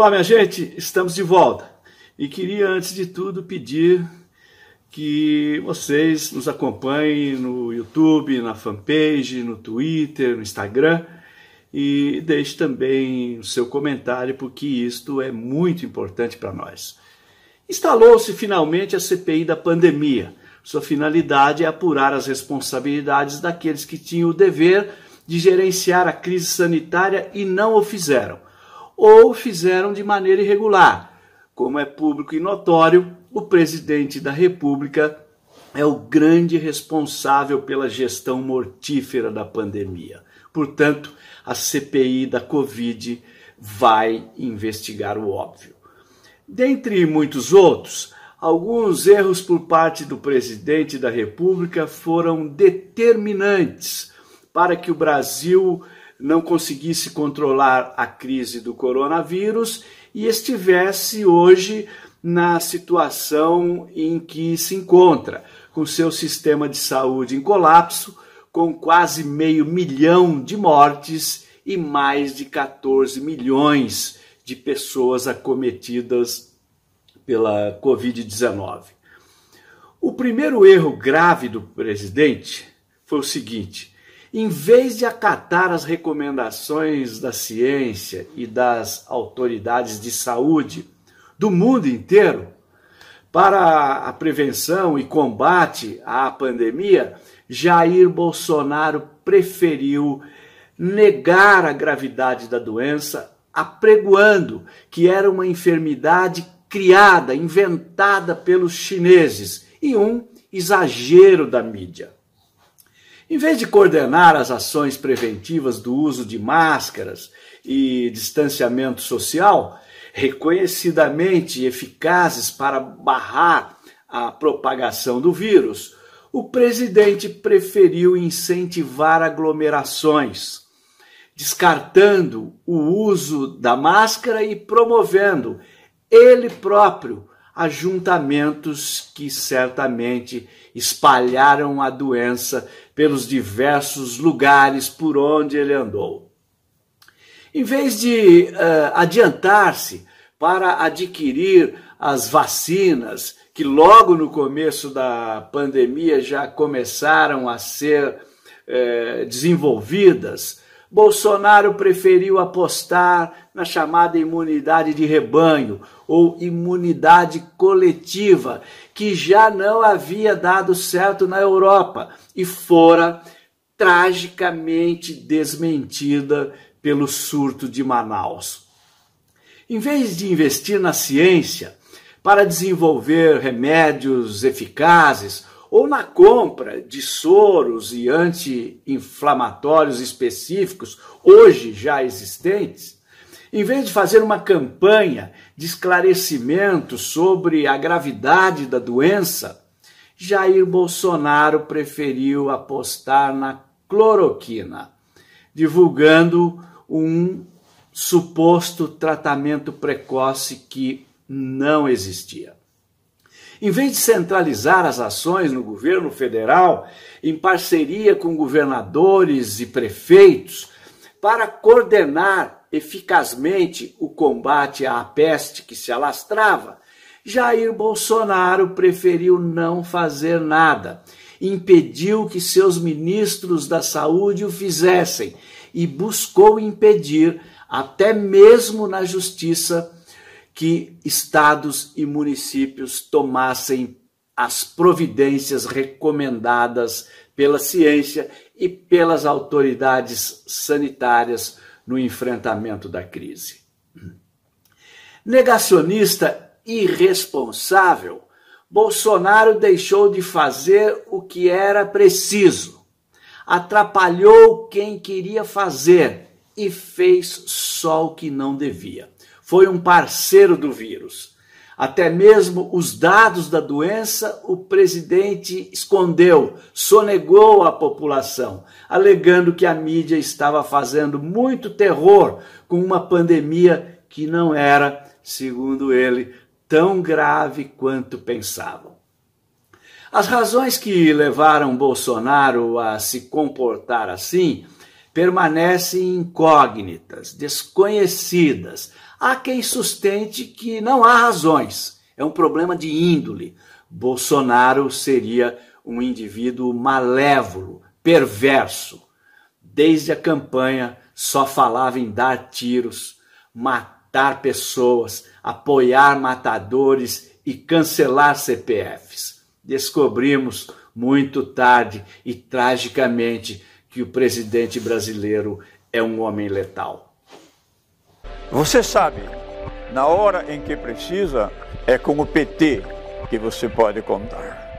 Olá, minha gente, estamos de volta. E queria, antes de tudo, pedir que vocês nos acompanhem no YouTube, na fanpage, no Twitter, no Instagram e deixe também o seu comentário, porque isto é muito importante para nós. Instalou-se finalmente a CPI da pandemia. Sua finalidade é apurar as responsabilidades daqueles que tinham o dever de gerenciar a crise sanitária e não o fizeram ou fizeram de maneira irregular. Como é público e notório, o presidente da República é o grande responsável pela gestão mortífera da pandemia. Portanto, a CPI da Covid vai investigar o óbvio. Dentre muitos outros, alguns erros por parte do presidente da República foram determinantes para que o Brasil não conseguisse controlar a crise do coronavírus e estivesse hoje na situação em que se encontra, com seu sistema de saúde em colapso, com quase meio milhão de mortes e mais de 14 milhões de pessoas acometidas pela Covid-19. O primeiro erro grave do presidente foi o seguinte: em vez de acatar as recomendações da ciência e das autoridades de saúde do mundo inteiro para a prevenção e combate à pandemia, Jair Bolsonaro preferiu negar a gravidade da doença, apregoando que era uma enfermidade criada, inventada pelos chineses e um exagero da mídia. Em vez de coordenar as ações preventivas do uso de máscaras e distanciamento social, reconhecidamente eficazes para barrar a propagação do vírus, o presidente preferiu incentivar aglomerações, descartando o uso da máscara e promovendo ele próprio ajuntamentos que certamente espalharam a doença pelos diversos lugares por onde ele andou. Em vez de uh, adiantar-se para adquirir as vacinas, que logo no começo da pandemia já começaram a ser uh, desenvolvidas, Bolsonaro preferiu apostar na chamada imunidade de rebanho ou imunidade coletiva, que já não havia dado certo na Europa e fora tragicamente desmentida pelo surto de Manaus. Em vez de investir na ciência para desenvolver remédios eficazes ou na compra de soros e anti-inflamatórios específicos, hoje já existentes, em vez de fazer uma campanha de esclarecimento sobre a gravidade da doença, Jair Bolsonaro preferiu apostar na cloroquina, divulgando um suposto tratamento precoce que não existia. Em vez de centralizar as ações no governo federal, em parceria com governadores e prefeitos, para coordenar eficazmente o combate à peste que se alastrava, Jair Bolsonaro preferiu não fazer nada, impediu que seus ministros da saúde o fizessem e buscou impedir, até mesmo na justiça, que estados e municípios tomassem as providências recomendadas pela ciência e pelas autoridades sanitárias no enfrentamento da crise. Negacionista irresponsável, Bolsonaro deixou de fazer o que era preciso, atrapalhou quem queria fazer e fez só o que não devia foi um parceiro do vírus. Até mesmo os dados da doença o presidente escondeu, sonegou à população, alegando que a mídia estava fazendo muito terror com uma pandemia que não era, segundo ele, tão grave quanto pensavam. As razões que levaram Bolsonaro a se comportar assim permanecem incógnitas, desconhecidas, Há quem sustente que não há razões, é um problema de índole. Bolsonaro seria um indivíduo malévolo, perverso. Desde a campanha só falava em dar tiros, matar pessoas, apoiar matadores e cancelar CPFs. Descobrimos muito tarde e tragicamente que o presidente brasileiro é um homem letal. Você sabe, na hora em que precisa, é com o PT que você pode contar.